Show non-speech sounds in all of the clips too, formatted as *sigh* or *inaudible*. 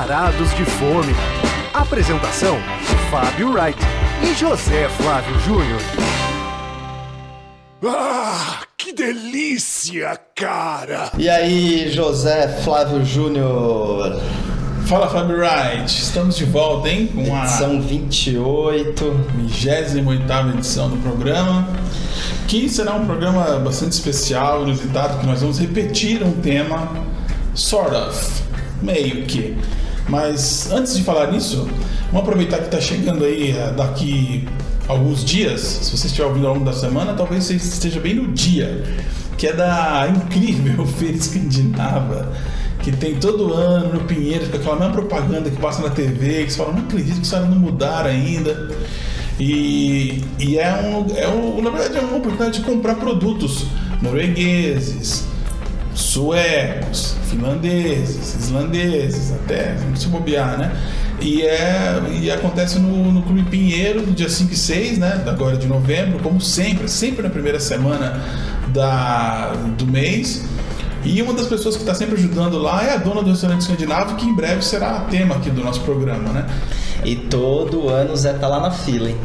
varados de fome. Apresentação: Fábio Wright e José Flávio Júnior. Ah, que delícia, cara! E aí, José Flávio Júnior? Fala Fábio Wright, estamos de volta, hein? Com a edição 28, 28 edição do programa. Que será um programa bastante especial, inusitado, que nós vamos repetir um tema, sort of, meio que. Mas antes de falar nisso, vamos aproveitar que está chegando aí eh, daqui alguns dias. Se você estiver ouvindo ao longo da semana, talvez você esteja bem no dia, que é da incrível *laughs* Feira Escandinava que tem todo ano no Pinheiro, com aquela mesma propaganda que passa na TV, que você fala, não acredito que caras não mudaram ainda. E, e é, um, é um, na verdade, é uma oportunidade de comprar produtos noruegueses, suecos, finlandeses, islandeses, até, não se bobear, né? E, é, e acontece no, no Clube Pinheiro, no dia 5 e 6, né? Agora de novembro, como sempre, sempre na primeira semana da, do mês. E uma das pessoas que está sempre ajudando lá é a dona do restaurante escandinavo, que em breve será tema aqui do nosso programa, né? E todo ano o Zé tá lá na fila, hein?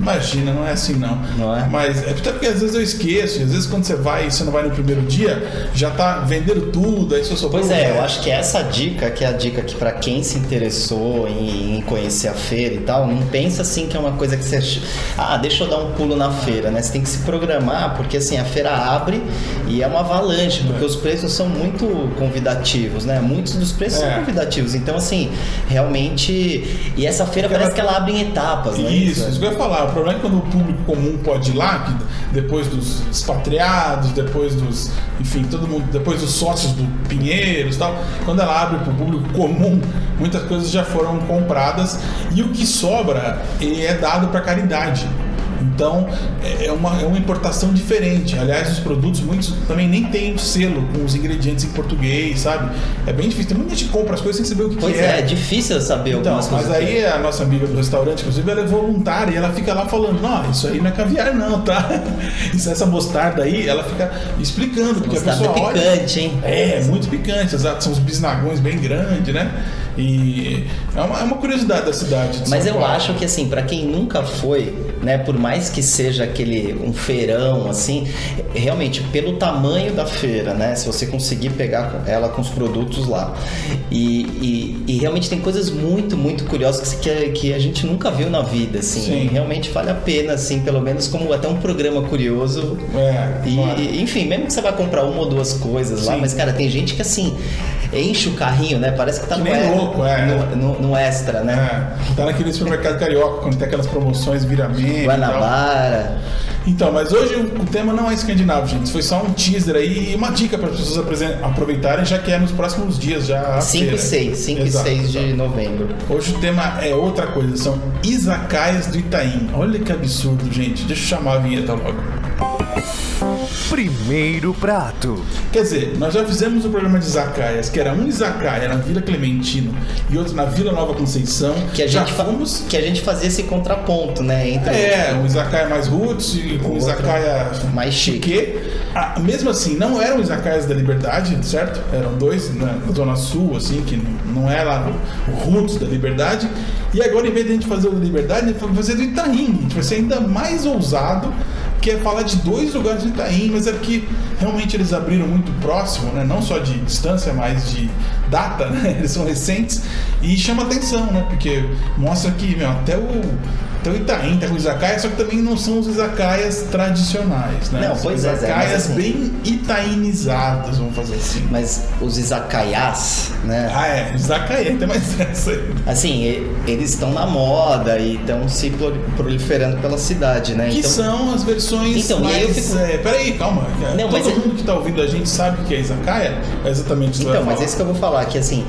Imagina, não é assim não. Não é? Mas é até porque às vezes eu esqueço, às vezes quando você vai e você não vai no primeiro dia, já tá vendendo tudo, aí você só Pois é, eu acho que essa dica, que é a dica que para quem se interessou em, em, conhecer a feira e tal, não pensa assim que é uma coisa que você ah, deixa eu dar um pulo na feira, né? Você tem que se programar, porque assim, a feira abre e é uma avalanche, porque é. os preços são muito convidativos, né? Muitos dos preços é. são convidativos. Então assim, realmente e essa feira porque parece ela... que ela abre em etapas, né? Isso, isso que eu ia falar o problema é quando o público comum pode ir lá, que depois dos expatriados, depois dos, enfim, todo mundo, depois dos sócios do Pinheiros e tal, quando ela abre para o público *laughs* comum, muitas coisas já foram compradas e o que sobra é dado para caridade. Então é, é uma, é uma importação diferente. Aliás, os produtos, muitos também nem têm o selo com os ingredientes em português, sabe? É bem difícil. Tem muita gente compra as coisas sem saber o que, pois que é. Pois é, é difícil saber então, algumas coisas. Mas aí a nossa amiga do restaurante, inclusive, ela é voluntária e ela fica lá falando: não, isso aí não é caviar, não, tá? *laughs* Isso, essa mostarda aí, ela fica explicando. Porque mostarda a pessoa picante, olha, hein? É, muito picante, exato. São os bisnagões bem grandes, né? E é uma, é uma curiosidade da cidade. Mas São eu Paulo. acho que assim, para quem nunca foi, né, por mais que seja aquele um feirão assim, realmente pelo tamanho da feira, né, se você conseguir pegar ela com os produtos lá e, e, e realmente tem coisas muito muito curiosas que, que a gente nunca viu na vida, assim, Sim. realmente vale a pena, assim, pelo menos como até um programa curioso. É, e, claro. enfim, mesmo que você vai comprar uma ou duas coisas Sim. lá, mas cara, tem gente que assim enche o carrinho, né? Parece que tá que no, é, louco, é. no, no, no, extra, né? É. Tá naquele supermercado carioca, quando tem aquelas promoções viramento. Guanabara. Então, mas hoje o, tema não é escandinavo, gente. Foi só um teaser aí e uma dica para as pessoas aproveitarem, já que é nos próximos dias já. 5 e 6, 5 e 6 de novembro. Hoje o tema é outra coisa, são Izakaias do Itaim. Olha que absurdo, gente. Deixa eu chamar a vinheta logo. Primeiro prato. Quer dizer, nós já fizemos o programa de Izakaias, que era um Izakaya na Vila Clementino e outro na Vila Nova Conceição. Que a gente, fomos... que a gente fazia esse contraponto, né? Entre é, um Izakaya mais roots e com um Izakaya mais chique. Ah, mesmo assim, não eram Izakayas da Liberdade, certo? Eram dois na Zona Sul, assim, que não era o roots da Liberdade. E agora, em vez de a gente fazer o da Liberdade, a gente vai fazer do Itaim. A gente vai ser ainda mais ousado que é falar de dois lugares de Itaim, mas é porque realmente eles abriram muito próximo, né? não só de distância, mas de data, *laughs* né? eles são recentes e chama atenção, né? porque mostra que meu, até o então Itaim tá com izakaya, só que também não são os izakayas tradicionais, né? Não, pois é, izakayas assim, bem itainizados, vamos fazer assim. Mas os izakayas, né? Ah, é, izakaya, tem mais *laughs* essa aí. Assim, eles estão na moda e estão se proliferando pela cidade, né? Que então, são as versões então, mais... eu fico... é, peraí, calma. Não, Todo mundo é... que tá ouvindo a gente sabe o que é izakaya? É exatamente isso Então, mas é isso que eu vou falar, que assim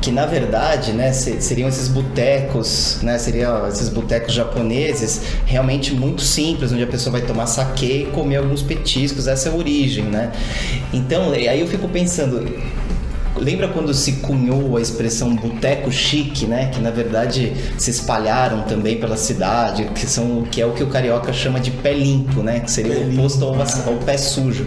que na verdade, né, seriam esses botecos, né, seriam esses botecos japoneses realmente muito simples, onde a pessoa vai tomar sake e comer alguns petiscos, essa é a origem, né? Então, aí eu fico pensando, Lembra quando se cunhou a expressão boteco chique, né? Que na verdade se espalharam também pela cidade, que são que é o que o carioca chama de pé limpo, né? Que seria o oposto ao, ao pé sujo.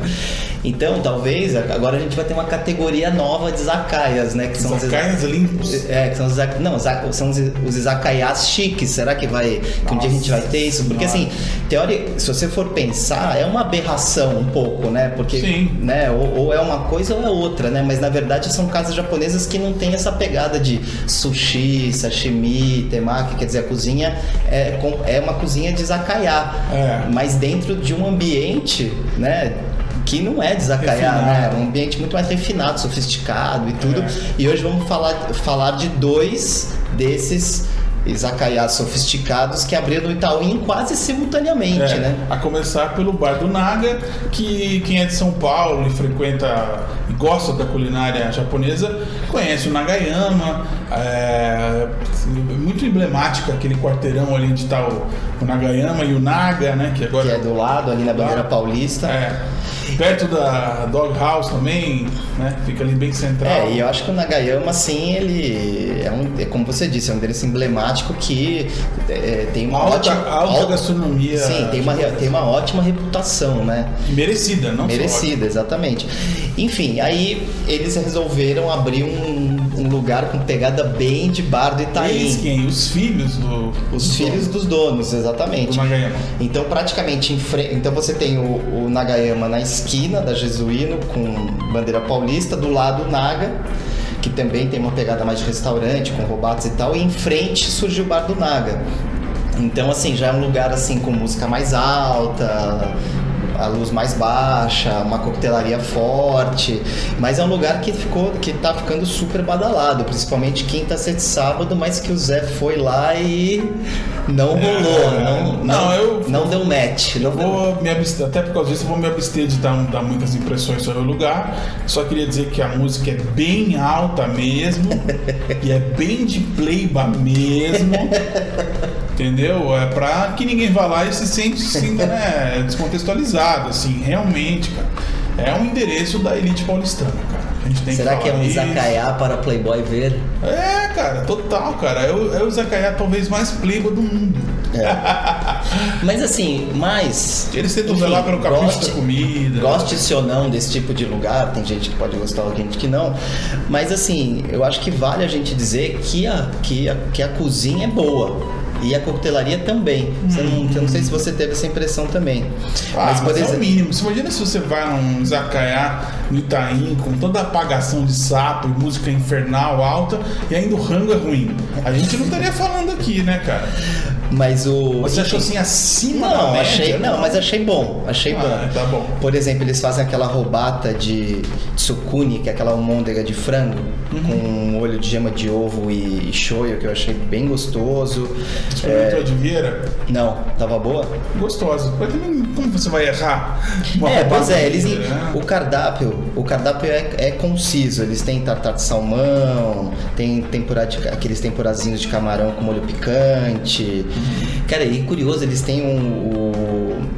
Então, talvez, agora a gente vai ter uma categoria nova de izakayas, né? Que são os Izakayas limpos. É, que são os, não, são os, os izakayas chiques. Será que vai que um dia a gente vai ter isso? Porque Senhora. assim, teoria, se você for pensar, é uma aberração um pouco, né? Porque, Sim. né, ou, ou é uma coisa ou é outra, né? Mas na verdade são casas japonesas que não tem essa pegada de sushi, sashimi, temaki, quer dizer, a cozinha é, é uma cozinha de izakaya, É. mas dentro de um ambiente, né? Que não é de izakaya, Refinado. né? É um ambiente muito mais refinado, sofisticado e tudo. É. E hoje vamos falar, falar de dois desses izakayas sofisticados que abriram no Itaúim quase simultaneamente, É, né? A começar pelo Bar do Naga, que quem é de São Paulo e frequenta e gosta da culinária japonesa conhece o Nagayama. É, muito emblemático aquele quarteirão ali onde está o, o Nagayama e o Naga, né? Que agora Que é do lado, ali na bandeira paulista. É, perto da Dog House também, né? Fica ali bem central. É, e eu acho que o Nagayama, assim, ele é, um, é como você disse, é um endereço emblemático que é, tem uma Alta- ótima... alta gastronomia Sim, tem uma, tem uma ótima reputação, né? Merecida, não Merecida, exatamente. Enfim, aí eles resolveram abrir um, um lugar com pegada bem de bar do Eles Itaim. quem? Os filhos do. Os do filhos dono, dos donos, do exatamente. Nagayama. Então, praticamente, em frente. Então, você tem o, o Nagayama na esquina da Jesuíno, com bandeira paulista, do lado Naga, que também tem uma pegada mais de restaurante, com robatos e tal, e em frente surge o bar do Naga. Então, assim, já é um lugar assim com música mais alta, a luz mais baixa, uma coquetelaria forte, mas é um lugar que ficou, que tá ficando super badalado, principalmente quinta, sexta e sábado, mas que o Zé foi lá e não rolou, não, não, Não, eu- não deu match. Não deu- vou me abster, até por causa disso, eu vou me abster de dar, dar muitas impressões sobre o lugar. Só queria dizer que a música é bem alta mesmo, *laughs* e é bem de pleiba mesmo. Entendeu? É pra que ninguém vá lá e se sente, se sinta né, descontextualizado, assim, realmente, cara. É um endereço da elite paulistana, cara. A gente tem Será que, que é um izakaya para Playboy ver? É, cara, total, cara. É o, é o izakaya talvez mais pleiba do mundo. *laughs* Mas assim, mas. Eles tentam enfim, zelar pelo capricho goste- da comida. Goste-se ou não desse tipo de lugar, tem gente que pode gostar, gente que não. Mas assim, eu acho que vale a gente dizer que a, que a, que a cozinha é boa. E a coquetelaria também. Você não, eu não sei se você teve essa impressão também. Ah, mas, por é o exemplo. mínimo. Você imagina se você vai num Zacaiá no Itaim com toda a apagação de sapo e música infernal alta e ainda o rango é ruim. A gente não estaria falando aqui, né, cara? Mas o. Você achou assim acima da Não, média? achei, não, mas achei bom, achei Ah, bom. tá bom. Por exemplo, eles fazem aquela robata de tsukuni, que é aquela almôndega de frango, Uhum. com olho de gema de ovo e, shoyu, que eu achei bem gostoso. Experimentou de Vieira? Não, tava boa? Gostosa. Mas também, como você vai errar? uma *laughs* é, pois é, eles né? o cardápio, o cardápio é, é conciso. Eles têm tartar de salmão, tem tempura de, aqueles tempurazinhos de camarão com molho picante. Cara, e curioso, eles têm um, o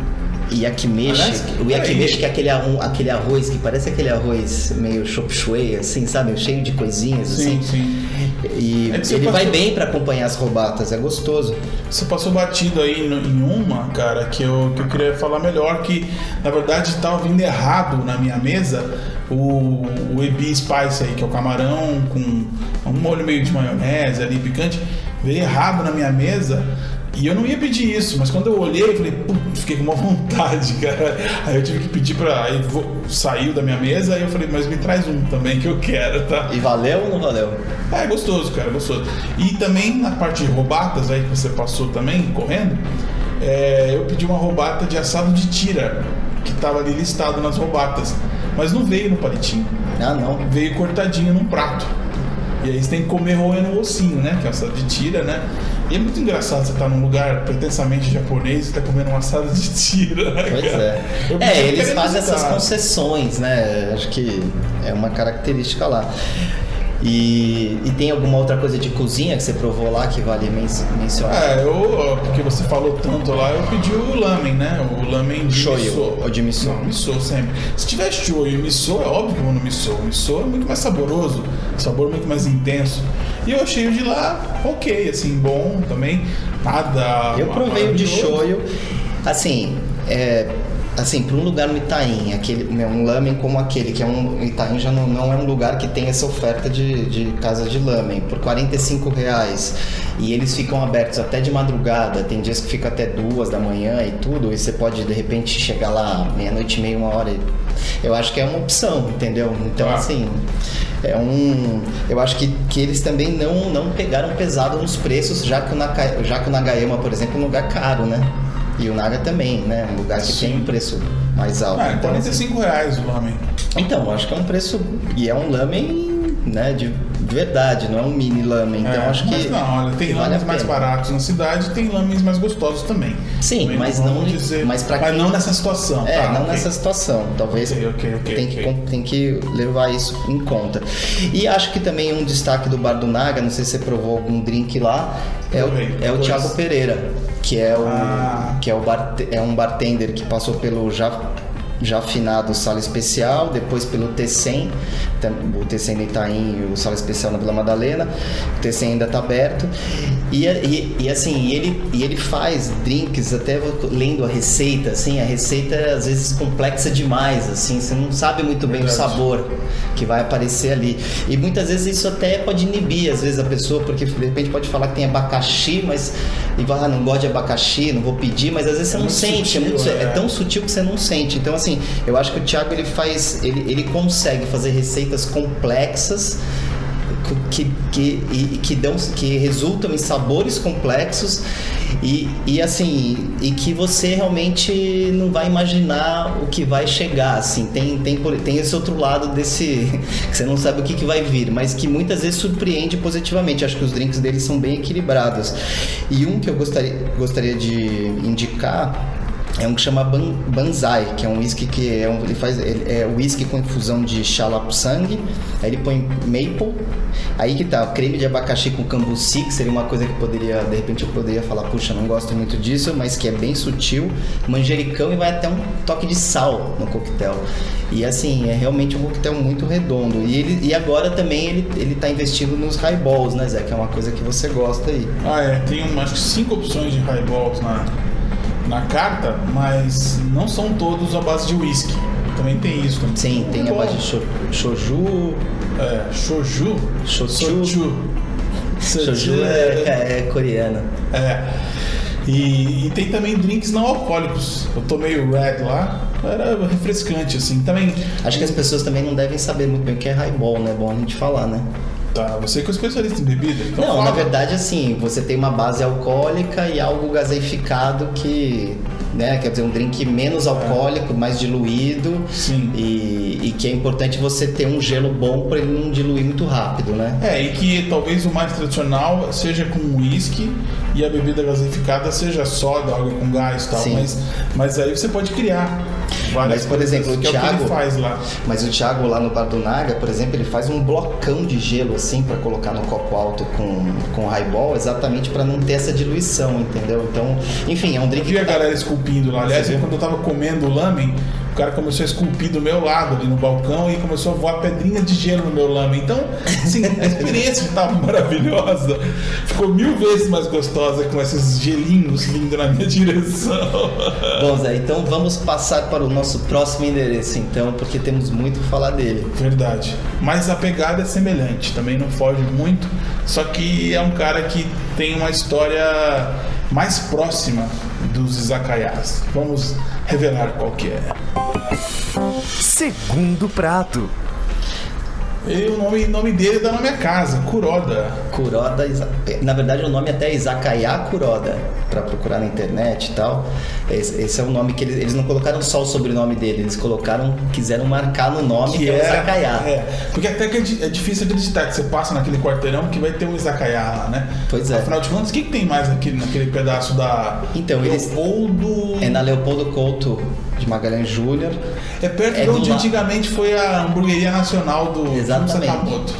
yakimeshi, Aliás, o yakimeshi peraí. que é aquele, aquele arroz que parece aquele arroz meio chop suey, assim, sabe, cheio de coisinhas Sim, assim. sim. E É ele vai passou- bem pra acompanhar as robatas, é gostoso. Você passou batido aí no- em uma, cara, que eu, que eu queria falar melhor, que na verdade estava vindo errado na minha mesa o, o Ebi Spice aí, que é o camarão com um molho meio de maionese ali, picante, veio errado na minha mesa. E eu não ia pedir isso, mas quando eu olhei, eu falei, putz, fiquei com uma *laughs* vontade, cara. Aí eu tive que pedir pra. Aí vo- saiu da minha mesa, aí eu falei, mas me traz um também que eu quero, tá? E valeu ou não valeu? É gostoso, cara, gostoso. E também na parte de robatas aí que você passou também, correndo, é, eu pedi uma robata de assado de tira, que tava ali listado nas robatas. Mas não veio no palitinho, Ah, não. veio cortadinho num prato. E aí você tem que comer roendo o ossinho, né? Que é assado de tira, né? E é muito engraçado você estar num lugar pretensamente japonês e tá comendo um assado de tira, né, Pois cara? é. Eu É, eles fazem essas inusitado. concessões, né? Acho que é uma característica lá. E, e tem alguma outra coisa de cozinha que você provou lá que vale men mencionar? É, eu, porque você falou tanto lá, eu pedi o lamen, né? O lamen de Shoyu, miso. ou de miso. Não, miso sempre. Se tiver shoyu e miso, é óbvio que eu no miso. O miso é muito mais saboroso, sabor muito mais intenso. E eu achei o de lá ok, assim, bom também. Nada Eu provei o de shoyu. Assim, é, assim, para um lugar no Itaim, aquele, né, um lamen como aquele, que é um. Itaim já não, não é um lugar que tem essa oferta de, de casa de lamen, por 45 reais. E eles ficam abertos até de madrugada, tem dias que fica até duas da manhã e tudo, e você pode de repente chegar lá meia-noite e meia, uma hora. Eu acho que é uma opção, entendeu? Então, Ah. assim. É um, eu acho que, que eles também não, não pegaram pesado nos preços, já que o, Naka, já que o Nagayama, por exemplo, é um lugar caro, né? E o Naga também, né? Um lugar que Sim. tem um preço mais alto. Ah, Então, 45 reais o lamen. então, acho que é um preço. E é um lamen, né, de verdade, não é um mini lamen. Então, É, acho que. não, olha, tem vale mais baratos na cidade e tem lamens mais gostosos também. Sim, Também mas não- dizer, mas pra mas quem- não nessa situação. É, tá, não ok. nessa situação. Talvez Ok, ok, ok, tem. Que, tem que levar isso em conta. E acho que também um destaque do Bar do Naga, não sei se você provou algum drink lá, é o, é o. Thiago Pereira, que é, o, Ah. que é, o barte- é um bartender que passou pelo já, já afinado Sala Especial, depois pelo T100, tam- o T100 da Itaim e o Sala Especial na Vila Madalena, o T100 ainda está aberto. E, e, e, assim, ele, e ele faz drinks, até lendo a receita, assim, a receita é às vezes complexa demais, assim, você não sabe muito bem o Verdade. sabor que vai aparecer ali. E muitas vezes isso até pode inibir, às vezes, a pessoa, porque de repente pode falar que tem abacaxi, mas e vai, ah, não gosto de abacaxi, não vou pedir, mas às vezes você É não sente, é, sutil, muito, é é. tão sutil que você não sente. Então, assim, eu acho que o Thiago ele faz, ele, ele consegue fazer receitas complexas que, que, que dão que resultam em sabores complexos e, e assim e que você realmente não vai imaginar o que vai chegar assim. Tem tem tem esse outro lado desse *laughs* que você não sabe o que, que vai vir mas que muitas vezes surpreende positivamente. Acho que os drinks deles são bem equilibrados. E um que eu gostaria gostaria de indicar é um que chama Ban- Banzai, que é um whisky que é um, ele faz ele- é whisky com infusão de xalapsang, aí ele põe maple, aí que tá, creme de abacaxi com cambuci, que seria uma coisa que poderia, de repente eu poderia falar, puxa, não gosto muito disso, mas que é bem sutil, manjericão e vai até um toque de sal no coquetel. E assim, é realmente um coquetel muito redondo. E ele e agora também ele ele tá investindo nos highballs, né, Zé, que é uma coisa que você gosta aí. Ah, é. Tem um, que cinco opções de highballs na, na carta, mas não são todos à base de whisky. Também tem isso. Também. Sim, tem a Bom. base de sho- shoju, É, shoju. Shochu. Soju. Shoju é, é coreana. É. E, e tem também drinks não alcoólicos. Eu tomei o Red lá, era refrescante, assim. Também. Acho que as pessoas também não devem saber muito bem o que é highball, né? É bom a gente falar, né? Tá, você que é especialista em bebida. Então não, fala. na verdade, assim, você tem uma base alcoólica e algo gaseificado que, né, quer dizer, um drink menos alcoólico, mais diluído. Sim. E, e que é importante você ter um gelo bom para ele não diluir muito rápido, né? É, e que talvez o mais tradicional seja com uísque e a bebida gaseificada seja soda, água com gás e tal. Sim. Mas, mas aí você pode criar Mas, por exemplo, o é Thiago- ele faz lá. Mas o Thiago lá no Bar do Naga, por exemplo, ele faz um blocão de gelo assim para colocar no copo alto com, com highball, exatamente para não ter essa diluição, entendeu? Então, enfim, é um Eu drink vi a tá- galera esculpindo lá. Aliás, quando eu tava comendo o lamen, o cara começou a esculpir do meu lado ali no balcão e começou a voar pedrinha de gelo no meu lamen. Então, assim, a experiência estava maravilhosa. Ficou mil vezes mais gostosa com esses gelinhos vindo na minha direção. Bom, Zé, então vamos passar para o nosso próximo endereço, então, porque temos muito a falar dele. Verdade. Mas a pegada é semelhante, também não foge muito. Só que é um cara que tem uma história mais próxima dos izakayas. Vamos revelar qual que é. Segundo prato. E o nome, nome dele dá na minha casa, Kuroda. Kuroda, Isa- na verdade o nome até é Izakaya Kuroda, para procurar na internet e tal. Esse, esse é o nome que eles, eles não colocaram só o sobrenome dele, eles colocaram, quiseram marcar no nome que, é, o Izakaya. É, porque até que é, é difícil acreditar que você passa naquele quarteirão que vai ter um izakaya lá, né? Pois é. Afinal de contas, o que, que tem mais naquele, naquele pedaço da Então, eles- Leopoldo... É na Leopoldo Couto de Magalhães Júnior. É perto É de onde antigamente foi a hamburgueria nacional do Exatamente. Sakamoto.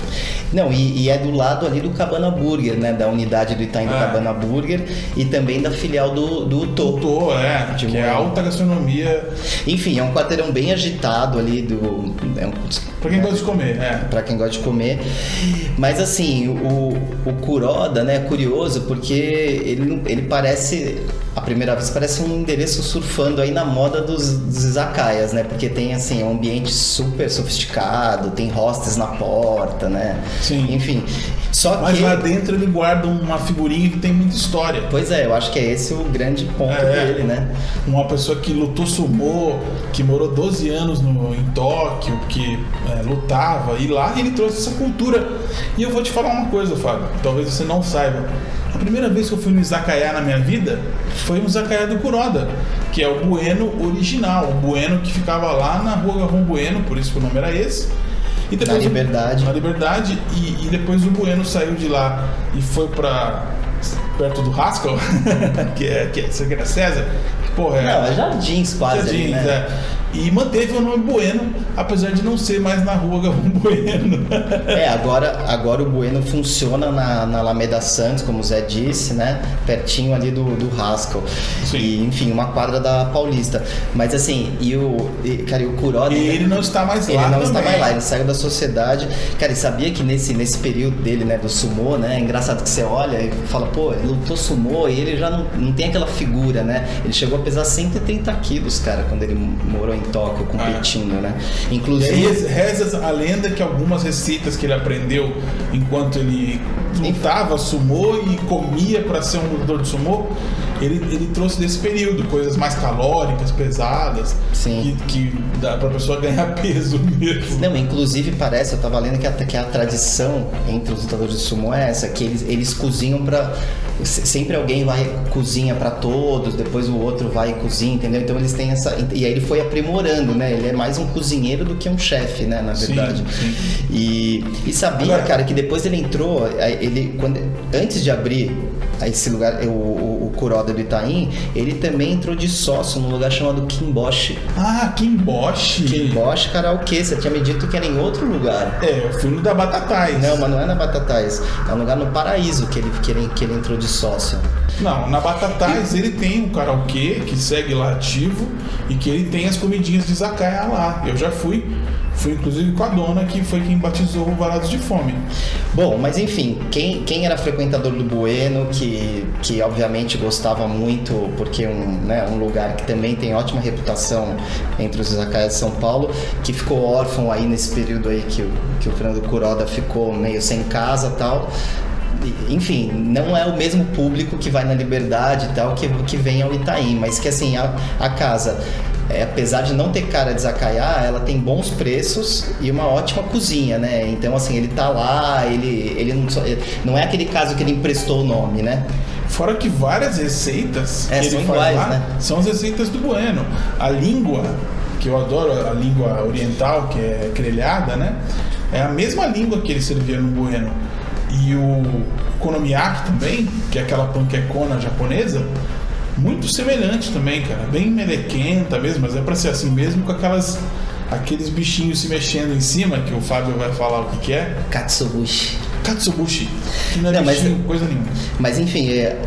Não, e, e é do lado ali do Cabana Burger, né? Da unidade do Itaim do É. Cabana Burger e também da filial do, do Utô. Tô, é, que é alta gastronomia Enfim, é um quarteirão bem agitado ali do. É um, pra quem gosta de comer, é. Pra quem gosta de comer. Mas assim, o, o Kuroda, né, é curioso porque ele, ele parece, à primeira vez, parece um endereço surfando aí na moda dos, dos izakayas, né? Porque tem assim, um ambiente super sofisticado, tem hostes na porta, né? Sim. Enfim. Só Mas que. lá dentro ele guarda uma figurinha que tem muita história. Pois é, eu acho que é esse o grande ponto É. dele, né? Uma pessoa que lutou sumô, que morou 12 anos no, em Tóquio, que é, lutava, e lá ele trouxe essa cultura. E eu vou te falar uma coisa, Fábio, talvez você não saiba. A primeira vez que eu fui no Izakaya na minha vida foi um Izakaya do Kuroda, que é o Bueno original, o Bueno que ficava lá na rua Garrom Bueno, por isso que o nome era esse. E Na o- Liberdade. Na Liberdade, e, e depois o Bueno saiu de lá e foi pra perto do Haskell, *laughs* que é, que é, César, porra, é, Não, é Jardins quase ali, Jardins, né? é. E manteve o nome Bueno, apesar de não ser mais na rua Galvão *laughs* Bueno. É, agora, agora o Bueno funciona na, na Alameda Santos, como o Zé disse, né? Pertinho ali do, do Haskell. Sim. E, enfim, uma quadra da Paulista. Mas assim, e o. E, cara, e o Kuroda. E ele não está mais Ele lá não também. está mais lá, ele saiu da sociedade. Cara, e sabia que nesse, nesse período dele, né, do sumô, né? É engraçado que você olha e fala, pô, ele lutou sumô e ele já não, não tem aquela figura, né? Ele chegou a pesar 130 quilos, cara, quando ele morou em Tóquio competindo, né? E Inclusive. aí reza a lenda que algumas receitas que ele aprendeu enquanto ele lutava sumô e comia para ser um lutador de sumô, ele, ele trouxe desse período, coisas mais calóricas, pesadas, Sim. que, que dá pra pessoa ganhar *laughs* peso mesmo. Não, inclusive parece, eu tava lendo que a, que a tradição entre os lutadores de sumo é essa, que eles, eles cozinham pra. se- Sempre alguém vai cozinha pra todos, depois o outro vai e cozinha, entendeu? Então eles têm essa. E aí ele foi aprimorando, né? Ele é mais um cozinheiro do que um chefe, né? Na Sim, verdade. sim. E, e sabia, Agora- cara, que depois ele entrou, ele, quando, antes de abrir esse lugar, o, o, Kuroda do Itaim, ele também entrou de sócio num lugar chamado Kimboshi. Ah, Kimboshi. Kimboshi Karaokê, você tinha me dito que era em outro lugar. É, o filme da Batatais. Não, mas não é na Batatais. É um lugar no Paraíso que ele, que ele, que ele entrou de sócio. Não, na Batatais ele tem um karaokê que segue lá ativo e que ele tem as comidinhas de Izakaya lá. Eu já fui, fui inclusive com a dona que foi quem batizou o Varados de Fome. Bom, mas enfim, quem, quem era frequentador do Bueno, que, que obviamente gostava muito, porque é um, né, um lugar que também tem ótima reputação entre os izakayas de São Paulo, que ficou órfão aí nesse período aí que, que o Fernando Kuroda ficou meio sem casa tal. Enfim, não é o mesmo público que vai na Liberdade e tal que, que vem ao Itaim, mas que assim, a, a casa, é, apesar de não ter cara de Zacaiá, ela tem bons preços e uma ótima cozinha, né? Então, assim, ele tá lá, ele, ele não, só- ele- não é aquele caso que ele emprestou o nome, né? Fora que várias receitas É, que são ele faz lá né? são as receitas do Bueno. A língua, que eu adoro, a língua oriental, que é grelhada, né? É a mesma língua que ele servia no Bueno. E o konomiyaki também, que é aquela panquecona japonesa, muito semelhante também, cara. Bem melequenta mesmo, mas é pra ser assim mesmo, com aquelas aqueles bichinhos se mexendo em cima, que o Fábio vai falar o que, que é. Katsubushi. Katsubushi. Que não é Não, mas- bichinho, coisa nenhuma. Mas enfim, é,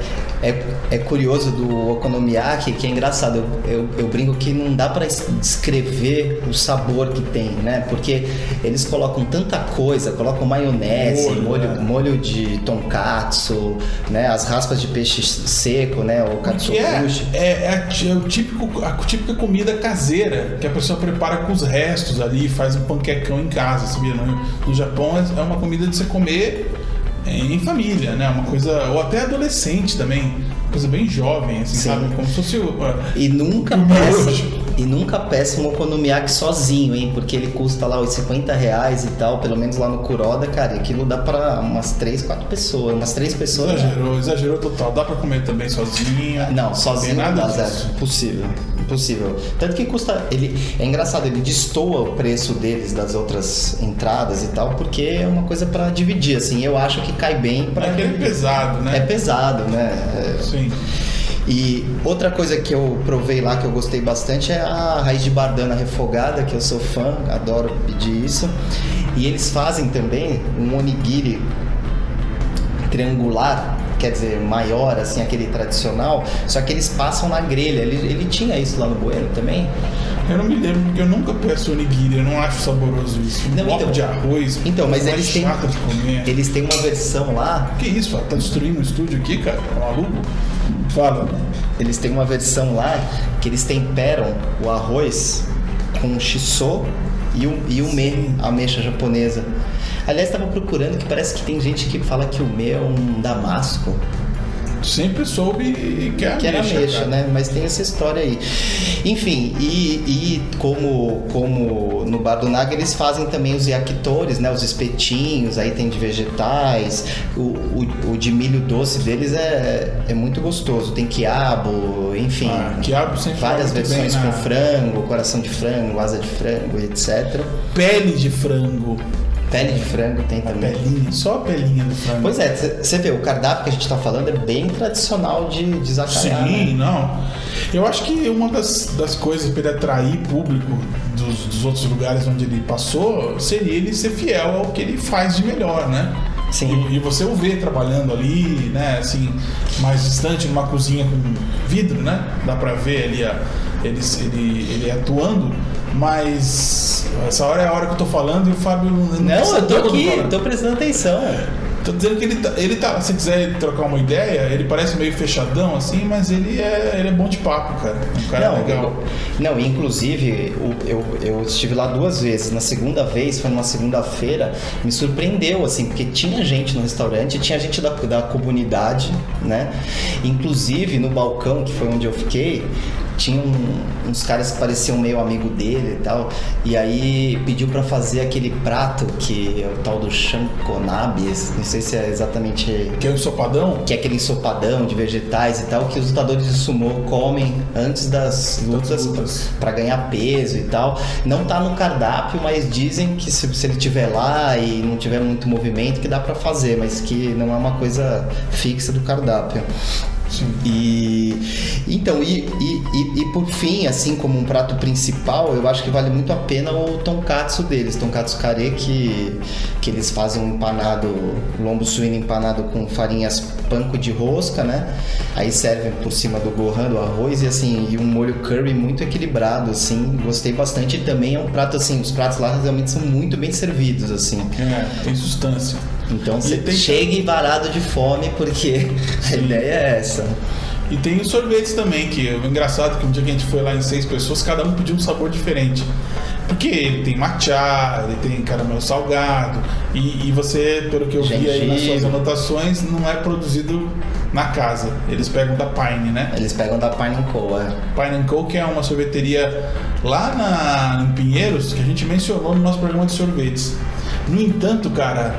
é, é curioso do okonomiyaki que é engraçado. Eu, eu, eu brinco que não dá para descrever o sabor que tem, né? Porque eles colocam tanta coisa, colocam maionese, Molho, molho, né? molho de tonkatsu, né? As raspas de peixe seco, né? O é, katsubushi. é, é a ti- é o típico, a típica comida caseira que a pessoa prepara com os restos ali, faz um panquecão em casa, sabia? No, no Japão é é uma comida de você comer em família, né? Uma coisa. Ou até adolescente também. Coisa bem jovem, assim, Sim. sabe? Como se fosse. o- E nunca peça, e nunca peça um okonomiyaki sozinho, hein? Porque ele custa lá os 50 reais e tal, pelo menos lá no Kuroda, cara, e aquilo dá pra umas 3, 4 pessoas, umas 3 pessoas. né? Exagerou, exagerou total. Dá pra comer também sozinho. Não, sozinho não dá, disso. Zé. Impossível. Tanto que custa. Ele, é engraçado, ele destoa o preço deles das outras entradas e tal, porque é uma coisa pra dividir, assim. Eu acho que cai bem pra. É é pesado, né? É pesado, né? É- Sim. E outra coisa que eu provei lá que eu gostei bastante é a raiz de bardana refogada, que eu sou fã, adoro pedir isso. E eles fazem também um onigiri triangular, quer dizer, maior, assim, aquele tradicional, só que eles passam na grelha. Ele, ele tinha isso lá no Bueno também? Eu não me lembro porque eu nunca peço onigiri, eu não acho saboroso isso. Um Não, bloco então- de arroz. Então, mas coisa eles têm, de comer. eles têm uma versão lá Que isso, Fábio? Tá destruindo o estúdio aqui, cara? Tá maluco? Fala. Eles têm uma versão lá que eles temperam o arroz com shiso e o, e o me, a ameixa japonesa. Aliás, estava procurando que parece que tem gente que fala que o me é um damasco, Sempre soube que é que era ameixa, cara. né? Mas tem essa história aí. Enfim, e, e como, como no Bar do Naga eles fazem também os yakitores, né? Os espetinhos, aí tem de vegetais. O, o, o de milho doce deles é, é muito gostoso. Tem quiabo, enfim. Ah, quiabo sempre Várias muito bem versões na- com frango, coração de frango, asa de frango, etc. Pele de frango. Pele de frango tem A também. pelinha, só a pelinha do frango. Pois é, você vê, o cardápio que a gente tá falando é bem tradicional de, de zacaiá, né? Sim, não. Eu acho que uma das, das coisas para ele atrair público dos, dos outros lugares onde ele passou seria ele ser fiel ao que ele faz de melhor, né? Sim. E, e você o vê trabalhando ali, né? Assim, mais distante, numa cozinha com vidro, né? Dá pra ver ali a, ele, ele, ele atuando, mas essa hora é a hora que eu tô falando e o Fábio não Não, eu tô aqui, falando. tô prestando atenção. Tô dizendo que ele tá, ele tá. Se quiser trocar uma ideia, ele parece meio fechadão assim, mas ele é, ele é bom de papo, cara. Um cara não, legal. eu- não, inclusive o- eu, eu estive lá duas vezes. Na segunda vez, foi numa segunda-feira, me surpreendeu, assim, porque tinha gente no restaurante, tinha gente da, da comunidade, né? Inclusive no balcão, que foi onde eu fiquei, tinha um- uns caras que pareciam meio amigo dele e tal. E aí pediu pra fazer aquele prato que é o tal do chankonabe, não sei se é exatamente Que é um ensopadão? que é aquele ensopadão de vegetais e tal que os lutadores de sumô comem antes das lutas lutas. para ganhar peso e tal. Não tá no cardápio, mas dizem que se, se ele tiver lá e não tiver muito movimento que dá para fazer, mas que não é uma coisa fixa do cardápio. Sim. E então, e, e, e, e por fim, assim como um prato principal, eu acho que vale muito a pena o tonkatsu deles, tonkatsu kare que, que eles fazem um empanado, lombo suíno empanado com farinhas panko de rosca, né? Aí servem por cima do gohan, do arroz e assim, e um molho curry muito equilibrado, assim, gostei bastante e também é um prato assim, os pratos lá realmente são muito bem servidos, assim. É, tem substância. Então você tem- chegue varado de fome porque a ideia é essa. E tem os sorvetes também, que é engraçado que um dia que a gente foi lá em seis pessoas, cada um pediu um sabor diferente. Porque ele tem matcha, ele tem caramelo salgado, e, e você, pelo que eu vi aí nas suas Gengibre. anotações, não é produzido na casa. Eles pegam da Pine, né? Eles pegam da Pine Co, é. Pine Co, que é uma sorveteria lá na, em Pinheiros, que a gente mencionou no nosso programa de sorvetes. No entanto, cara,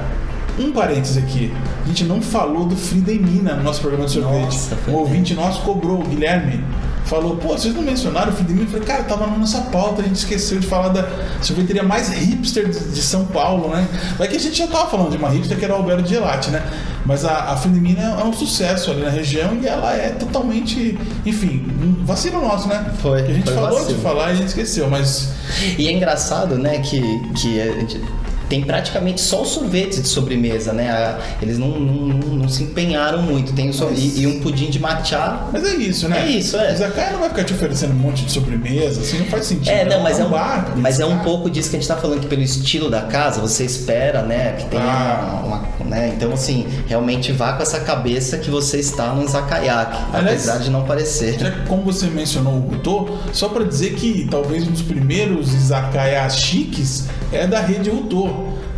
um parênteses aqui. A gente não falou do Frida e Mina no nosso programa de sorvete. Nossa, um ouvinte nosso cobrou, o Guilherme. Falou, pô, vocês não mencionaram o Frida e Mina? Eu falei, cara, tava na nossa pauta, a gente esqueceu de falar da sorveteria mais hipster de, São Paulo, né? Mas que a gente já tava falando de uma hipster que era o Alberto Gelati, né? Mas a, a Frida e Mina é um sucesso ali na região e ela é totalmente, enfim, um vacilo nosso, né? Foi, Que a gente falou vacilo. de falar e a gente esqueceu, mas E é engraçado, né, que, que a gente tem praticamente só os sorvetes de sobremesa, né? A- Eles não, não, não- se empenharam muito. Tem so- e, e um pudim de matcha. Mas é isso, né? É isso, é. O Zakai não vai ficar te oferecendo um monte de sobremesa, assim, não faz sentido. É, não, mas é um, bar, mas é um pouco disso que a gente tá falando, que pelo estilo da casa, você espera, né, que tenha Ah. uma, uma- né? Então, assim, realmente vá com essa cabeça que você está no Aliás, apesar de não parecer. Já que, como você mencionou o Rutô, só pra dizer que talvez um dos primeiros izakayas chiques é da rede Rutô,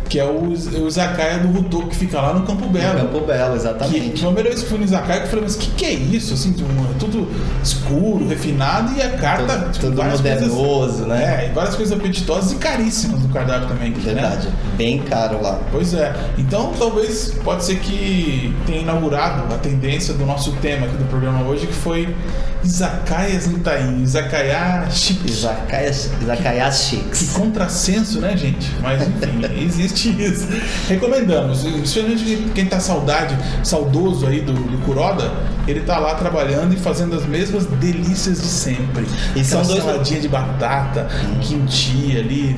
que é o, o izakaya do Rutô que fica lá no Campo Belo. Campo Belo, Que, exatamente. foi a primeira vez que fui no Izakaya que eu falei, mas o que, que é isso? Assim, é tudo escuro, refinado e a carta. Tudo- tipo, tudo modernoso, né? É, e várias coisas apetitosas e caríssimas no cardápio também. né? Verdade, bem caro lá. Pois é. Então talvez pode ser que tenha inaugurado a tendência do nosso tema aqui do programa hoje, que foi Izakayas no Itaim, Izakaya chique. Izakayas, izakayas Que chiques. contrassenso, né, gente? Mas enfim, *laughs* existe isso. Recomendamos. Especialmente quem tá saudade, saudoso aí do, do Kuroda, ele tá lá trabalhando e fazendo as mesmas delícias de sempre. E são dois- saladinha de batata, kimchi ali.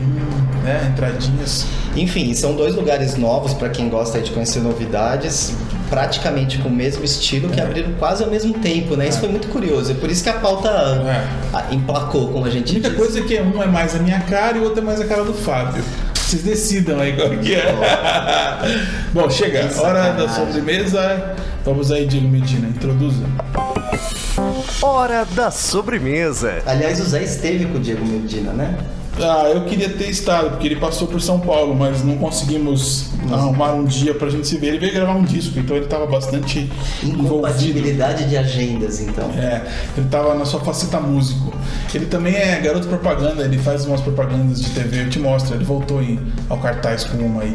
né? Entradinhas. Enfim, são dois lugares novos para quem gosta de conhecer novidades, praticamente com o mesmo estilo, que É. abriram quase ao mesmo tempo, né? Isso foi muito curioso. É por isso que a pauta É. emplacou, como a A gente única diz. coisa é que um é mais a minha cara e o outro é mais a cara do Fábio. Vocês decidam aí qual que é. *laughs* Bom, chega. Que Hora da sobremesa. Vamos aí, Diego Medina. Introduza. Hora da sobremesa. Aliás, o Zé esteve com o Diego Medina, né? Ah, eu queria ter estado, porque ele passou por São Paulo, mas não conseguimos arrumar um dia pra gente se ver. Ele veio gravar um disco, então ele tava bastante envolvido. Incompatibilidade de agendas, então. É, ele tava na sua faceta músico. Ele também é garoto propaganda, ele faz umas propagandas de TV, eu te mostro, ele voltou em, ao cartaz com uma aí.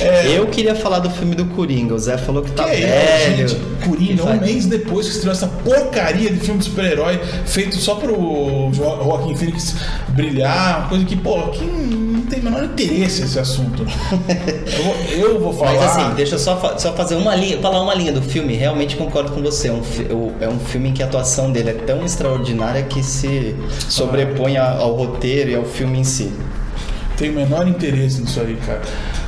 É, Eu queria falar do filme do Coringa. O Zé falou que tá que é velho. isso, gente? Coringa, um mês depois que estreou essa porcaria de filme de super-herói feito só pro Jo- Joaquim Phoenix brilhar, uma coisa que, pô, que não tem o menor interesse esse assunto. *laughs* eu, vou, eu vou falar. Mas assim, deixa eu só, só fazer uma linha, falar uma linha do filme. Realmente concordo com você. É um, é um filme em que a atuação dele é tão extraordinária que se sobrepõe ao roteiro e ao filme em si. Tem o menor interesse nisso aí, cara.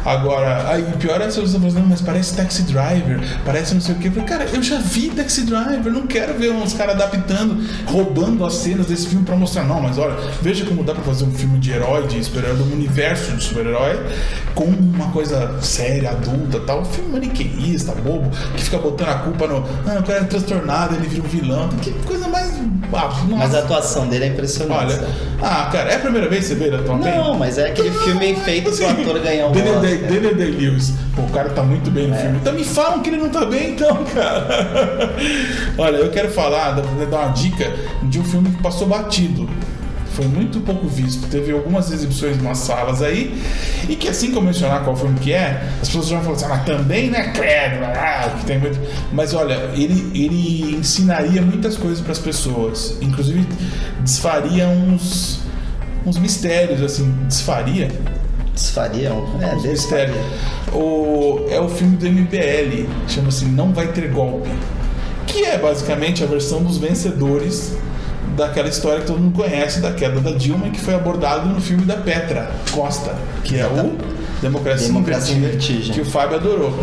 Agora, aí pior é se você falando, não, mas parece Taxi Driver, parece não sei o quê. Eu falei, cara, eu já vi Taxi Driver, não quero ver uns caras adaptando, roubando as cenas desse filme pra mostrar. Não, mas olha, veja como dá pra fazer um filme de herói, de super-herói, do universo de super-herói, com uma coisa séria, adulta tal. Um filme maniqueísta, bobo, que fica botando a culpa no. Ah, o cara é transtornado, ele vira um vilão. Que coisa mais. Ah. Mas a atuação dele é impressionante. Olha, Zé. ah, cara, é a primeira vez que você vê ele atuar bem? Não, mas é aquele filme feito pro ator ganhar um Daniel Oscar. Daniel Day-Lewis. Pô, o cara tá muito bem É. no filme. Então me falam que ele não tá bem, então, *laughs* cara. Olha, eu quero falar, dar uma dica de um filme que passou batido. Foi muito pouco visto. Teve algumas exibições em umas salas aí. E que assim que eu mencionar qual filme que é, as pessoas já vão falar assim, ah, mas também, né? Credo, ah, que tem muito. Mas olha, ele, ele ensinaria muitas coisas para as pessoas. Inclusive, desfaria uns, uns mistérios, assim, desfaria. Desfaria um. É, Os desfaria. O, é o filme do MBL, chama-se Não Vai Ter Golpe. Que é basicamente a versão dos vencedores daquela história que todo mundo conhece da queda da Dilma, que foi abordado no filme da Petra Costa, que é o Democracia, Democracia em em Vertigem, que o Fábio adorou.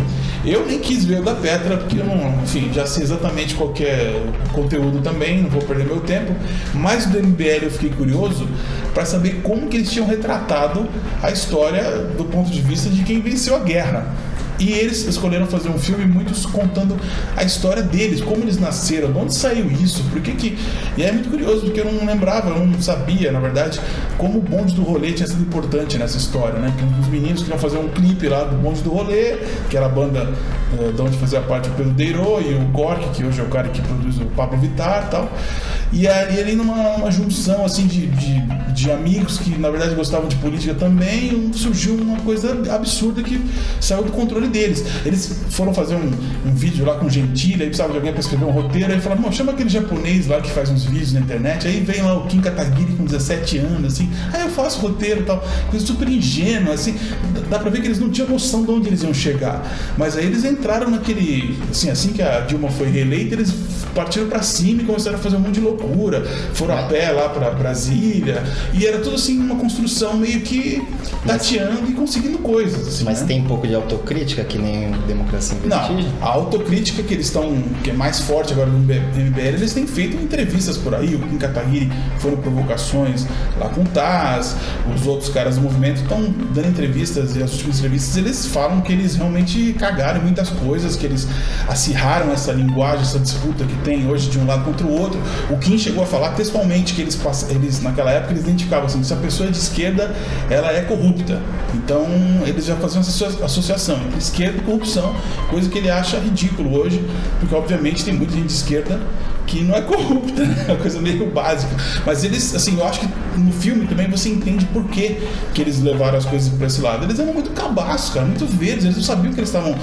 Eu nem quis ver o da Petra, porque eu não, enfim, já sei exatamente qual é o conteúdo também, não vou perder meu tempo. Mas do MBL eu fiquei curioso para saber como que eles tinham retratado a história do ponto de vista de quem venceu a guerra. E eles escolheram fazer um filme muito contando a história deles, como eles nasceram, de onde saiu isso, por que que... E é muito curioso, porque eu não lembrava, eu não sabia, na verdade, como o bonde do rolê tinha sido importante nessa história, né? Que os meninos queriam fazer um clipe lá do bonde do rolê, que era a banda eh, de onde fazia parte o Pedro Deiro e o Gork, que hoje é o cara que produz o Pablo Vittar e tal. E ali, ali numa uma junção, assim, de, de, de amigos que, na verdade, gostavam de política também, surgiu uma coisa absurda que saiu do controle deles. Eles foram fazer um, um vídeo lá com Gentili, aí precisava de alguém para escrever um roteiro, aí falaram, "Não, chama aquele japonês lá que faz uns vídeos na internet, aí vem lá o Kim Kataguiri com 17 anos, assim, aí eu faço roteiro e tal, coisa super ingênua, assim, dá pra ver que eles não tinham noção de onde eles iam chegar. Mas aí eles entraram naquele, assim, assim que a Dilma foi reeleita, eles partiram pra cima e começaram a fazer um monte de loucura, foram a pé lá pra Brasília, e era tudo assim, uma construção meio que tateando e conseguindo coisas, assim, Mas né? tem um pouco de autocrítica, que nem Democracia em Não, a autocrítica que eles estão, que é mais forte agora no MBL, eles têm feito entrevistas por aí. O Kim Kataguiri foram provocações lá com o Taz, os outros caras do movimento estão dando entrevistas e as últimas entrevistas eles falam que eles realmente cagaram muitas coisas, que eles acirraram essa linguagem, essa disputa que tem hoje de um lado contra o outro. O Kim chegou a falar textualmente que eles, eles naquela época eles identificavam assim, que se a pessoa é de esquerda, ela é corrupta. Então eles já faziam essa asso- associação entre esquerda e corrupção, coisa que ele acha ridículo hoje, porque obviamente tem muita gente de esquerda que não é corrupta, *laughs* né? É uma coisa meio básica. Mas eles, assim, eu acho que no filme também você entende por que, que eles levaram as coisas para esse lado. Eles eram muito cabaços, cara, muito verdes, eles não sabiam que eles estavam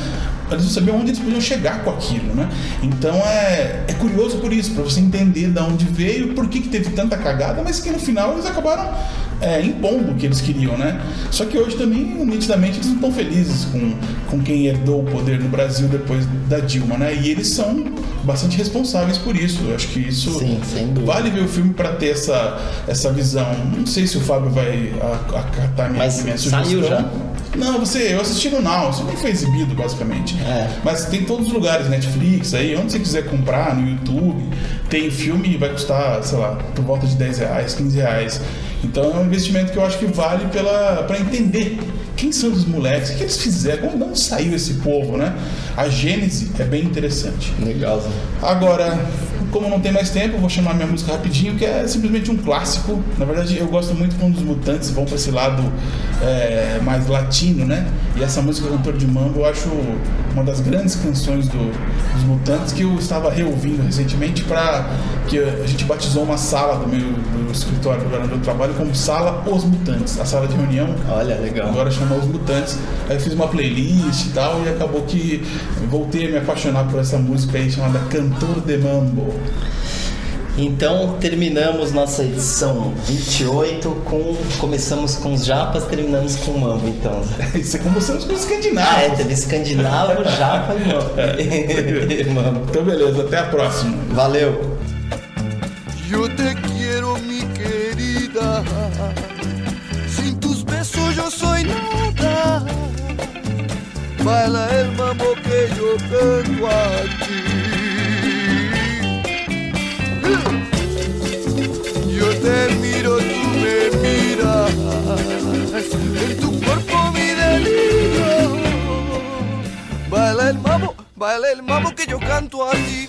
eles não sabiam onde eles podiam chegar com aquilo, né? Então é, é curioso por isso, para você entender de onde veio, por que, que teve tanta cagada, mas que no final eles acabaram é, impondo o que eles queriam, né? Só que hoje também, nitidamente, eles não estão felizes com, com quem herdou o poder no Brasil depois da Dilma, né? E eles são bastante responsáveis por isso. Eu acho que isso Sim, vale ver o filme para ter essa, essa visão. Não sei se o Fábio vai acatar minha, Mas minha saiu sugestão. já? Não, você, eu assisti no Now, isso nem foi exibido, basicamente. É. Mas tem todos os lugares, Netflix, aí, onde você quiser comprar, no YouTube, tem filme e vai custar, sei lá, por volta de 10 reais, 15 reais. Então é um investimento que eu acho que vale pela, pra entender quem são os moleques, o que eles fizeram, como não saiu esse povo, né? A gênese é bem interessante. Legal. Agora, como não tem mais tempo, eu vou chamar minha música rapidinho, que é simplesmente um clássico. Na verdade, eu gosto muito quando os mutantes vão para esse lado é, mais latino, né? E essa música Cantor de Mambo eu acho uma das grandes canções do- dos mutantes que eu estava reouvindo recentemente para que a gente batizou uma sala do meu do escritório do lugar onde eu trabalho como Sala Os Mutantes, a sala de reunião Olha, legal. agora chama Os Mutantes. Aí eu fiz uma playlist e tal, e acabou que voltei a me apaixonar por essa música aí chamada Cantor de Mambo. Então terminamos nossa edição 28 com. Começamos com os japas, terminamos com o mambo, então. *laughs* Isso é como começamos com os Ah, é, escandinavos. teve escandinavo, japa e mambo. *laughs* mambo. Então, beleza, até a próxima. Valeu! Yo te quiero, mi querida. Sin tus besos yo soy nada. Baila el mambo que yo canto a ti. Te miro, tú me miras. En tu cuerpo mi delirio. Baila el mambo, baila el mambo que yo canto a ti.